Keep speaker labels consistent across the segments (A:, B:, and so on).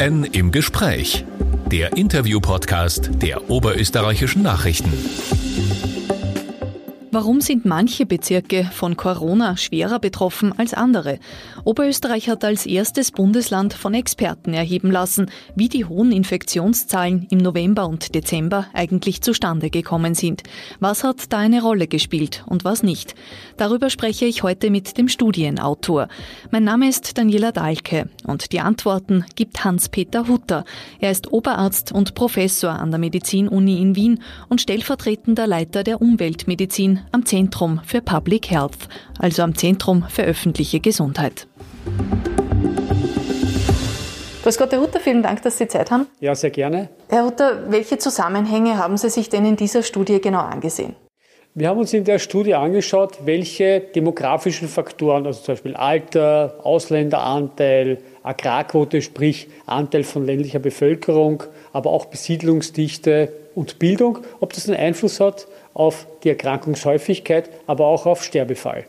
A: OÖN im Gespräch. Der Interview-Podcast der Oberösterreichischen Nachrichten.
B: Warum sind manche Bezirke von Corona schwerer betroffen als andere? Oberösterreich hat als erstes Bundesland von Experten erheben lassen, wie die hohen Infektionszahlen im November und Dezember eigentlich zustande gekommen sind. Was hat da eine Rolle gespielt und was nicht? Darüber spreche ich heute mit dem Studienautor. Mein Name ist Daniela Dahlke und die Antworten gibt Hans-Peter Hutter. Er ist Oberarzt und Professor an der Medizinuni in Wien und stellvertretender Leiter der Umweltmedizin am Zentrum für Public Health, also am Zentrum für öffentliche Gesundheit. Grüß Gott, Herr Hutter, vielen Dank, dass Sie Zeit haben.
C: Ja, sehr gerne.
B: Herr Hutter, welche Zusammenhänge haben Sie sich denn in dieser Studie genau angesehen?
C: Wir haben uns in der Studie angeschaut, welche demografischen Faktoren, also zum Beispiel Alter, Ausländeranteil, Agrarquote, sprich Anteil von ländlicher Bevölkerung, aber auch Besiedlungsdichte und Bildung, ob das einen Einfluss hat auf die Erkrankungshäufigkeit, aber auch auf Sterbefall.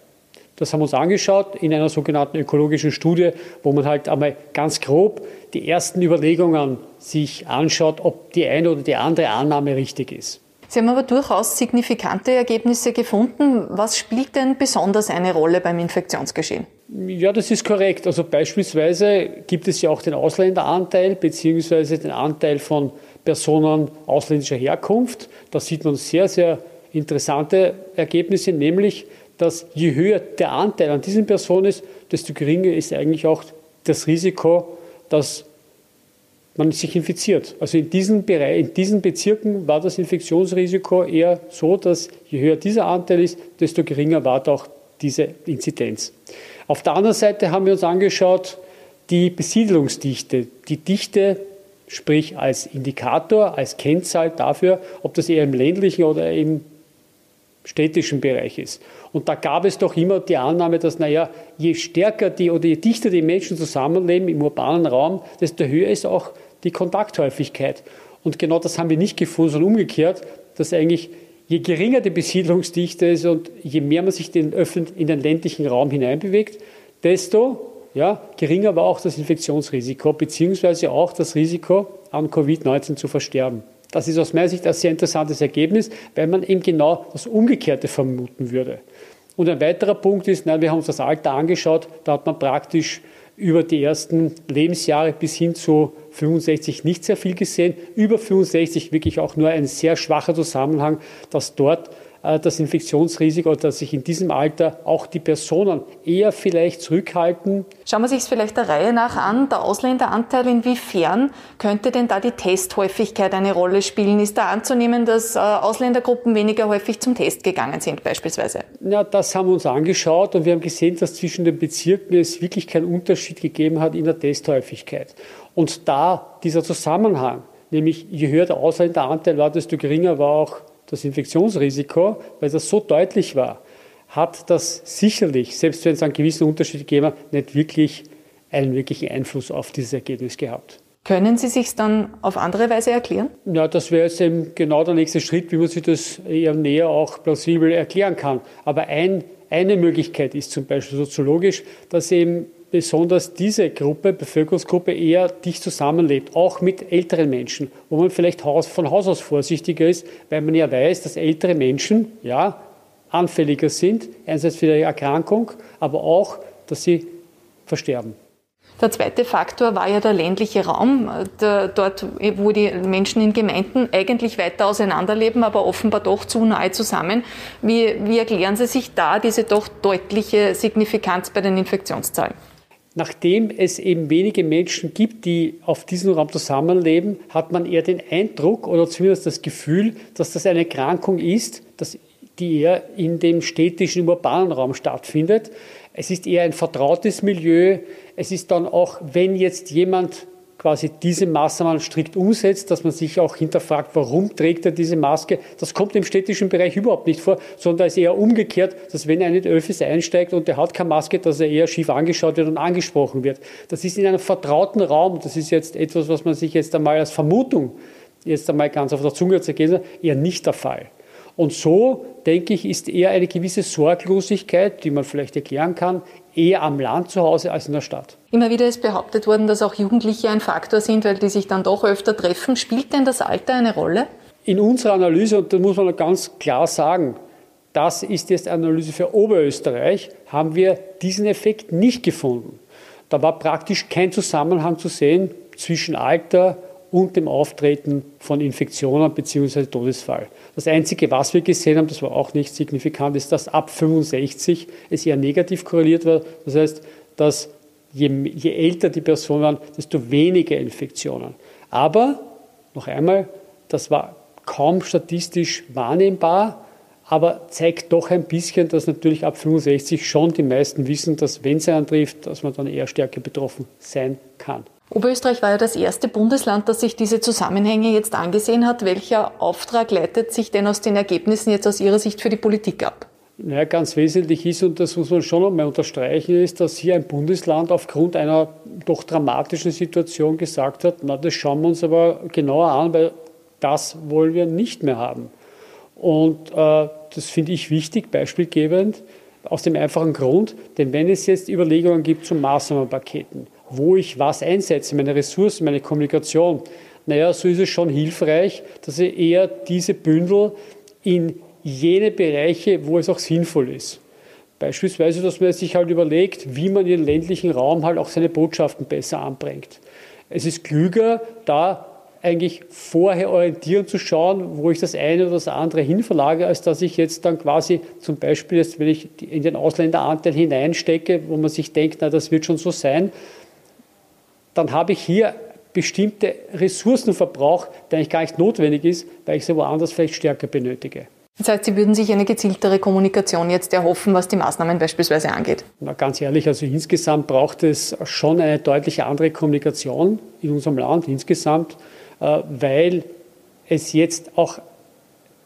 C: Das haben wir uns angeschaut in einer sogenannten ökologischen Studie, wo man halt einmal ganz grob die ersten Überlegungen sich anschaut, ob die eine oder die andere Annahme richtig ist.
B: Sie haben aber durchaus signifikante Ergebnisse gefunden. Was spielt denn besonders eine Rolle beim Infektionsgeschehen?
C: Ja, das ist korrekt. Also beispielsweise gibt es ja auch den Ausländeranteil beziehungsweise den Anteil von Personen ausländischer Herkunft. Da sieht man sehr, sehr interessante Ergebnisse, nämlich, dass je höher der Anteil an diesen Personen ist, desto geringer ist eigentlich auch das Risiko, dass man sich infiziert. Also in diesen, Bereich, in diesen Bezirken war das Infektionsrisiko eher so, dass je höher dieser Anteil ist, desto geringer war auch diese Inzidenz. Auf der anderen Seite haben wir uns angeschaut, die Besiedlungsdichte, die Dichte sprich als Indikator, als Kennzahl dafür, ob das eher im ländlichen oder im städtischen Bereich ist. Und da gab es doch immer die Annahme, dass, naja, je stärker die oder je dichter die Menschen zusammenleben im urbanen Raum, desto höher ist auch die Kontakthäufigkeit. Und genau das haben wir nicht gefunden, sondern umgekehrt, dass eigentlich je geringer die Besiedlungsdichte ist und je mehr man sich in den ländlichen Raum hineinbewegt, desto ja, geringer war auch das Infektionsrisiko beziehungsweise auch das Risiko, an Covid-19 zu versterben. Das ist aus meiner Sicht ein sehr interessantes Ergebnis, weil man eben genau das Umgekehrte vermuten würde. Und ein weiterer Punkt ist, na, wir haben uns das Alter angeschaut, da hat man praktisch über die ersten Lebensjahre bis hin zu 65 nicht sehr viel gesehen. Über 65 wirklich auch nur ein sehr schwacher Zusammenhang, dass dort das Infektionsrisiko, dass sich in diesem Alter auch die Personen eher vielleicht zurückhalten.
B: Schauen wir sich es vielleicht der Reihe nach an. Der Ausländeranteil, inwiefern könnte denn da die Testhäufigkeit eine Rolle spielen? Ist da anzunehmen, dass äh, Ausländergruppen weniger häufig zum Test gegangen sind beispielsweise?
C: Ja, das haben wir uns angeschaut und wir haben gesehen, dass zwischen den Bezirken es wirklich keinen Unterschied gegeben hat in der Testhäufigkeit. Und da dieser Zusammenhang, nämlich je höher der Ausländeranteil war, desto geringer war auch das Infektionsrisiko, weil das so deutlich war, hat das sicherlich, selbst wenn es einen gewissen Unterschied gegeben hat, nicht wirklich einen wirklichen Einfluss auf dieses Ergebnis gehabt.
B: Können Sie sich dann auf andere Weise erklären?
C: Ja, das wäre jetzt eben genau der nächste Schritt, wie man sich das eher näher auch plausibel erklären kann. Aber ein, eine Möglichkeit ist zum Beispiel soziologisch, dass eben besonders diese Gruppe, Bevölkerungsgruppe eher dicht zusammenlebt, auch mit älteren Menschen, wo man vielleicht von Haus aus vorsichtiger ist, weil man ja weiß, dass ältere Menschen ja anfälliger sind, einerseits für die Erkrankung, aber auch, dass sie versterben.
B: Der zweite Faktor war ja der ländliche Raum, der, dort, wo die Menschen in Gemeinden eigentlich weiter auseinanderleben, aber offenbar doch zu nahe zusammen. Wie, wie erklären Sie sich da diese doch deutliche Signifikanz bei den Infektionszahlen?
C: Nachdem es eben wenige Menschen gibt, die auf diesem Raum zusammenleben, hat man eher den Eindruck oder zumindest das Gefühl, dass das eine Erkrankung ist, dass die eher in dem städtischen, urbanen Raum stattfindet. Es ist eher ein vertrautes Milieu. Es ist dann auch, wenn jetzt jemand quasi diese Maßnahmen strikt umsetzt, dass man sich auch hinterfragt, warum trägt er diese Maske. Das kommt im städtischen Bereich überhaupt nicht vor, sondern da ist eher umgekehrt, dass wenn ein in Öffis einsteigt und der hat keine Maske, dass er eher schief angeschaut wird und angesprochen wird. Das ist in einem vertrauten Raum, das ist jetzt etwas, was man sich jetzt einmal als Vermutung jetzt einmal ganz auf der Zunge zergehen eher nicht der Fall. Und so, denke ich, ist eher eine gewisse Sorglosigkeit, die man vielleicht erklären kann, eher am Land zu Hause als in der Stadt.
B: Immer wieder ist behauptet worden, dass auch Jugendliche ein Faktor sind, weil die sich dann doch öfter treffen. Spielt denn das Alter eine Rolle?
C: In unserer Analyse, und da muss man ganz klar sagen, das ist jetzt eine Analyse für Oberösterreich, haben wir diesen Effekt nicht gefunden. Da war praktisch kein Zusammenhang zu sehen zwischen Alter und dem Auftreten von Infektionen bzw. Todesfall. Das Einzige, was wir gesehen haben, das war auch nicht signifikant, ist, dass ab 65 es eher negativ korreliert war. Das heißt, dass je, je älter die Person war, desto weniger Infektionen. Aber, noch einmal, das war kaum statistisch wahrnehmbar, aber zeigt doch ein bisschen, dass natürlich ab 65 schon die meisten wissen, dass wenn es einen trifft, dass man dann eher stärker betroffen sein kann.
B: Oberösterreich war ja das erste Bundesland, das sich diese Zusammenhänge jetzt angesehen hat. Welcher Auftrag leitet sich denn aus den Ergebnissen jetzt aus Ihrer Sicht für die Politik ab?
C: Naja, ganz wesentlich ist, und das muss man schon einmal unterstreichen, ist, dass hier ein Bundesland aufgrund einer doch dramatischen Situation gesagt hat, na, das schauen wir uns aber genauer an, weil das wollen wir nicht mehr haben. Und äh, das finde ich wichtig, beispielgebend, aus dem einfachen Grund, denn wenn es jetzt Überlegungen gibt zu Maßnahmenpaketen, wo ich was einsetze, meine Ressourcen, meine Kommunikation, naja, so ist es schon hilfreich, dass ich eher diese Bündel in jene Bereiche, wo es auch sinnvoll ist. Beispielsweise, dass man sich halt überlegt, wie man in den ländlichen Raum halt auch seine Botschaften besser anbringt. Es ist klüger, da eigentlich vorher orientieren zu schauen, wo ich das eine oder das andere hinverlage, als dass ich jetzt dann quasi zum Beispiel, jetzt, wenn ich in den Ausländeranteil hineinstecke, wo man sich denkt, na, das wird schon so sein, dann habe ich hier bestimmte Ressourcenverbrauch, der eigentlich gar nicht notwendig ist, weil ich sie woanders vielleicht stärker benötige.
B: Das heißt, Sie würden sich eine gezieltere Kommunikation jetzt erhoffen, was die Maßnahmen beispielsweise angeht?
C: Na, ganz ehrlich, also insgesamt braucht es schon eine deutlich andere Kommunikation in unserem Land insgesamt, äh, weil es jetzt auch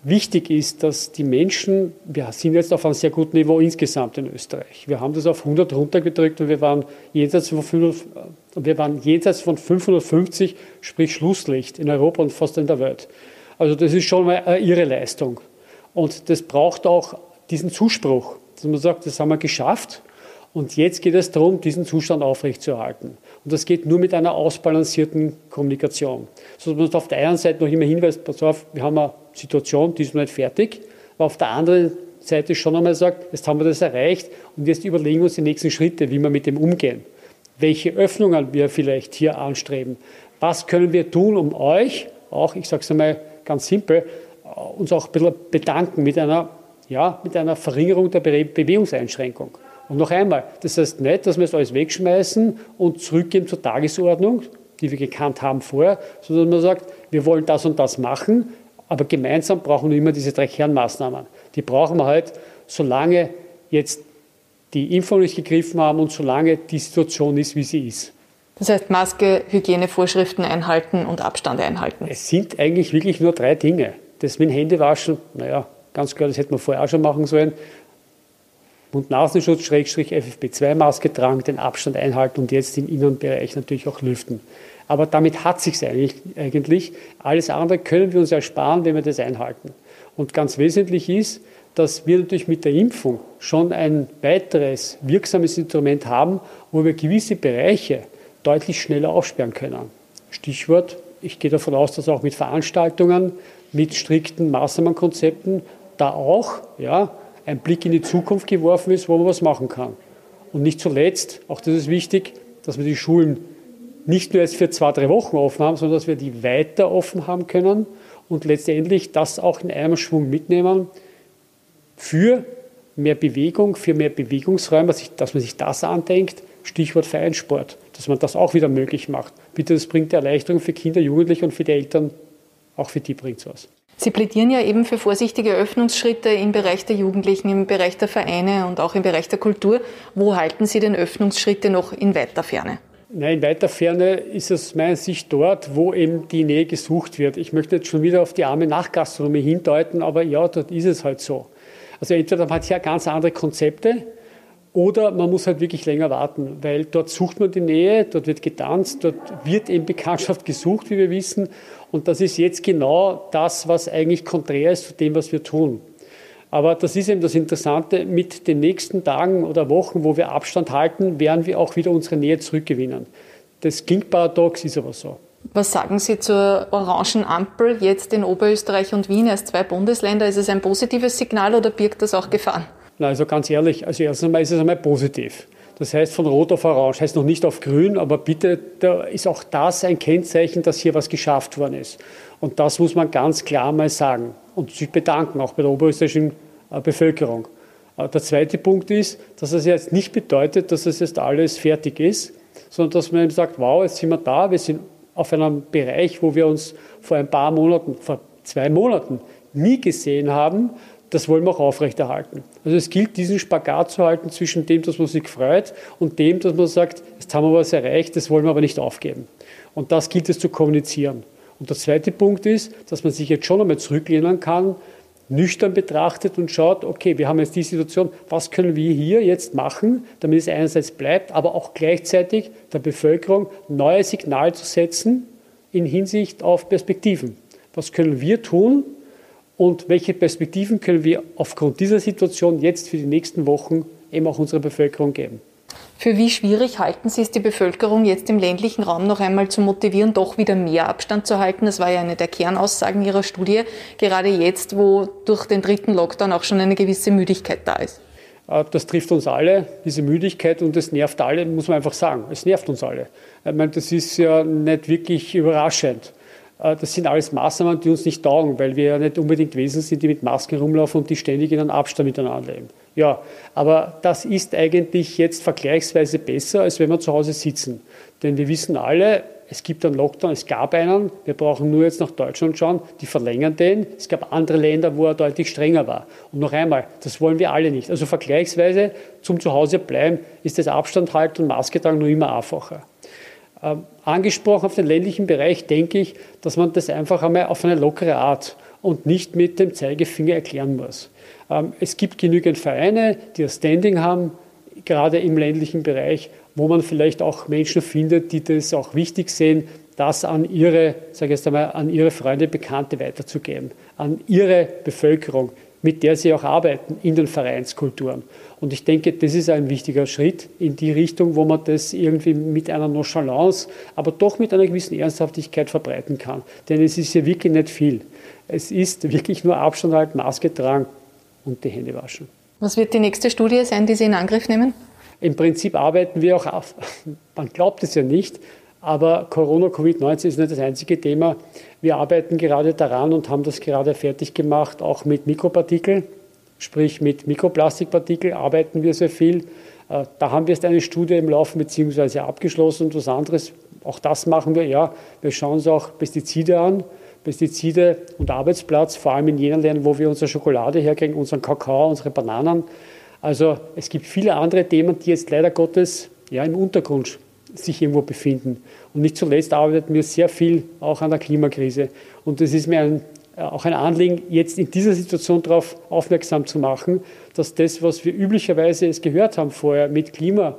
C: wichtig ist, dass die Menschen, wir sind jetzt auf einem sehr guten Niveau insgesamt in Österreich. Wir haben das auf 100 runtergedrückt und wir waren jenseits von, 500, wir waren jenseits von 550, sprich Schlusslicht in Europa und fast in der Welt. Also das ist schon mal irre Leistung. Und das braucht auch diesen Zuspruch, dass man sagt, das haben wir geschafft und jetzt geht es darum, diesen Zustand aufrechtzuerhalten. Und das geht nur mit einer ausbalancierten Kommunikation. So dass man auf der einen Seite noch immer hinweist, pass auf, wir haben eine Situation, die ist noch nicht fertig, aber auf der anderen Seite schon einmal sagt, jetzt haben wir das erreicht und jetzt überlegen wir uns die nächsten Schritte, wie wir mit dem umgehen. Welche Öffnungen wir vielleicht hier anstreben. Was können wir tun, um euch, auch, ich sage es einmal ganz simpel, uns auch ein bisschen bedanken mit einer, ja, mit einer Verringerung der Bewegungseinschränkung. Und noch einmal, das heißt nicht, dass wir es alles wegschmeißen und zurückgehen zur Tagesordnung, die wir gekannt haben vorher, sondern man sagt, wir wollen das und das machen, aber gemeinsam brauchen wir immer diese drei Kernmaßnahmen. Die brauchen wir halt, solange jetzt die Impfung nicht gegriffen haben und solange die Situation ist, wie sie ist.
B: Das heißt Maske, Hygienevorschriften einhalten und Abstand einhalten.
C: Es sind eigentlich wirklich nur drei Dinge. Das mit dem Händewaschen, naja, ganz klar, das hätte man vorher auch schon machen sollen. Mund-Nasenschutz, Schrägstrich FFP2-Maske tragen, den Abstand einhalten und jetzt im Innenbereich natürlich auch lüften. Aber damit hat sich eigentlich, eigentlich. Alles andere können wir uns ersparen, wenn wir das einhalten. Und ganz wesentlich ist, dass wir natürlich mit der Impfung schon ein weiteres wirksames Instrument haben, wo wir gewisse Bereiche deutlich schneller aufsperren können. Stichwort, ich gehe davon aus, dass auch mit Veranstaltungen, mit strikten Maßnahmenkonzepten da auch ja, ein Blick in die Zukunft geworfen ist, wo man was machen kann. Und nicht zuletzt, auch das ist wichtig, dass wir die Schulen nicht nur jetzt für zwei, drei Wochen offen haben, sondern dass wir die weiter offen haben können und letztendlich das auch in einem Schwung mitnehmen für mehr Bewegung, für mehr Bewegungsräume, dass man sich das andenkt, Stichwort Vereinssport, dass man das auch wieder möglich macht. Bitte, das bringt Erleichterung für Kinder, Jugendliche und für die Eltern, auch für die bringt es was.
B: Sie plädieren ja eben für vorsichtige Öffnungsschritte im Bereich der Jugendlichen, im Bereich der Vereine und auch im Bereich der Kultur. Wo halten Sie denn Öffnungsschritte noch in weiter Ferne?
C: Nein, in weiter Ferne ist es meiner Sicht dort, wo eben die Nähe gesucht wird. Ich möchte jetzt schon wieder auf die arme Nachgastronomie hindeuten, aber ja, dort ist es halt so. Also entweder man hat hier ganz andere Konzepte Oder man muss halt wirklich länger warten, weil dort sucht man die Nähe, dort wird getanzt, dort wird eben Bekanntschaft gesucht, wie wir wissen. Und das ist jetzt genau das, was eigentlich konträr ist zu dem, was wir tun. Aber das ist eben das Interessante, mit den nächsten Tagen oder Wochen, wo wir Abstand halten, werden wir auch wieder unsere Nähe zurückgewinnen. Das klingt paradox, ist aber so.
B: Was sagen Sie zur orangen Ampel jetzt in Oberösterreich und Wien als zwei Bundesländer? Ist es ein positives Signal oder birgt das auch Gefahren?
C: Na, also ganz ehrlich, also erstens einmal ist es einmal positiv. Das heißt von Rot auf Orange, heißt noch nicht auf Grün, aber bitte, da ist auch das ein Kennzeichen, dass hier was geschafft worden ist. Und das muss man ganz klar mal sagen und sich bedanken, auch bei der oberösterreichischen äh, Bevölkerung. Äh, der zweite Punkt ist, dass es jetzt nicht bedeutet, dass es jetzt alles fertig ist, sondern dass man eben sagt, wow, jetzt sind wir da, wir sind auf einem Bereich, wo wir uns vor ein paar Monaten, vor zwei Monaten nie gesehen haben das wollen wir auch aufrechterhalten. Also es gilt, diesen Spagat zu halten zwischen dem, dass man sich freut und dem, dass man sagt, jetzt haben wir was erreicht, das wollen wir aber nicht aufgeben. Und das gilt es zu kommunizieren. Und der zweite Punkt ist, dass man sich jetzt schon einmal zurücklehnen kann, nüchtern betrachtet und schaut, okay, wir haben jetzt die Situation, was können wir hier jetzt machen, damit es einerseits bleibt, aber auch gleichzeitig der Bevölkerung neue Signale zu setzen in Hinsicht auf Perspektiven. Was können wir tun, und welche Perspektiven können wir aufgrund dieser Situation jetzt für die nächsten Wochen eben auch unserer Bevölkerung geben.
B: Für wie schwierig halten Sie es, die Bevölkerung jetzt im ländlichen Raum noch einmal zu motivieren, doch wieder mehr Abstand zu halten? Das war ja eine der Kernaussagen Ihrer Studie, gerade jetzt, wo durch den dritten Lockdown auch schon eine gewisse Müdigkeit da ist.
C: Äh, das trifft uns alle, diese Müdigkeit, und es nervt alle, muss man einfach sagen. Es nervt uns alle. Ich meine, das ist ja nicht wirklich überraschend. Äh, das sind alles Maßnahmen, die uns nicht taugen, weil wir ja nicht unbedingt Wesen sind, die mit Masken rumlaufen und die ständig in einem Abstand miteinander leben. Ja, aber das ist eigentlich jetzt vergleichsweise besser, als wenn wir zu Hause sitzen. Denn wir wissen alle, es gibt einen Lockdown, es gab einen, wir brauchen nur jetzt nach Deutschland schauen, die verlängern den. Es gab andere Länder, wo er deutlich strenger war. Und noch einmal, das wollen wir alle nicht. Also vergleichsweise zum Zuhause bleiben ist das Abstand halten und Maske tragen nur immer einfacher. Ähm, angesprochen auf den ländlichen Bereich denke ich, dass man das einfach einmal auf eine lockere Art und nicht mit dem Zeigefinger erklären muss. Ähm, es gibt genügend Vereine, die ein Standing haben, gerade im ländlichen Bereich, wo man vielleicht auch Menschen findet, die das auch wichtig sehen, das an ihre, sage ich jetzt einmal, an ihre Freunde, Bekannte weiterzugeben, an ihre Bevölkerung, mit der sie auch arbeiten in den Vereinskulturen. Und ich denke, das ist ein wichtiger Schritt in die Richtung, wo man das irgendwie mit einer Nonchalance, aber doch mit einer gewissen Ernsthaftigkeit verbreiten kann. Denn es ist ja wirklich nicht viel. Es ist wirklich nur Abstand halten, Maske tragen und die Hände waschen.
B: Was wird die nächste Studie sein, die Sie in Angriff nehmen?
C: Im Prinzip arbeiten wir auch auf, man glaubt es ja nicht, aber Corona, Covid-19 ist nicht das einzige Thema. Wir arbeiten gerade daran und haben das gerade fertig gemacht, auch mit Mikropartikeln, sprich mit Mikroplastikpartikeln arbeiten wir sehr viel. Äh, da haben wir jetzt eine Studie im Laufen bzw. abgeschlossen und was anderes. Auch das machen wir, ja. Wir schauen uns auch Pestizide an. Pestizide und Arbeitsplatz, vor allem in jenen Ländern, wo wir unsere Schokolade herkriegen, unseren Kakao, unsere Bananen. Also es gibt viele andere Themen, die jetzt leider Gottes ja, im Untergrund sich irgendwo befinden. Und nicht zuletzt arbeiten wir sehr viel auch an der Klimakrise. Und es ist mir ein, auch ein Anliegen, jetzt in dieser Situation darauf aufmerksam zu machen, dass das, was wir üblicherweise es gehört haben vorher mit Klima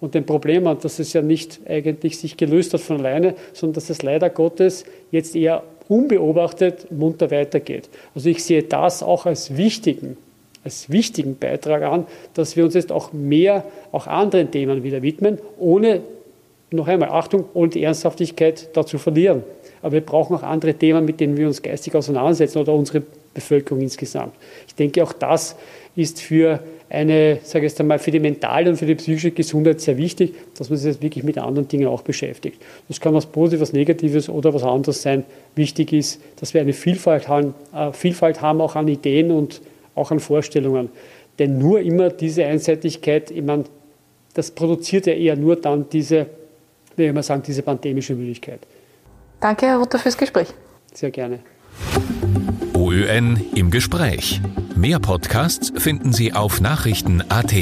C: und den Problemen, dass es ja nicht eigentlich sich gelöst hat von alleine, sondern dass es leider Gottes jetzt eher unbeobachtet munter weitergeht. Also ich sehe das auch als wichtigen als wichtigen Beitrag an, dass wir uns jetzt auch mehr auch anderen Themen wieder widmen, ohne noch einmal, Achtung, ohne die Ernsthaftigkeit dazu verlieren. Aber wir brauchen auch andere Themen, mit denen wir uns geistig auseinandersetzen oder unsere Bevölkerung insgesamt. Ich denke, auch das ist für eine, sage ich jetzt einmal, für die mentale und für die psychische Gesundheit sehr wichtig, dass man sich jetzt wirklich mit anderen Dingen auch beschäftigt. Das kann was Positives, was Negatives oder was anderes sein. Wichtig ist, dass wir eine Vielfalt haben, äh, Vielfalt haben auch an Ideen und auch an Vorstellungen. Denn nur immer diese Einseitigkeit, ich meine, das produziert ja eher nur dann diese wie immer sagen, diese pandemische Müdigkeit.
B: Danke, Herr Rutter, fürs Gespräch.
C: Sehr gerne.
A: OÖN im Gespräch. Mehr Podcasts finden Sie auf Nachrichten.at.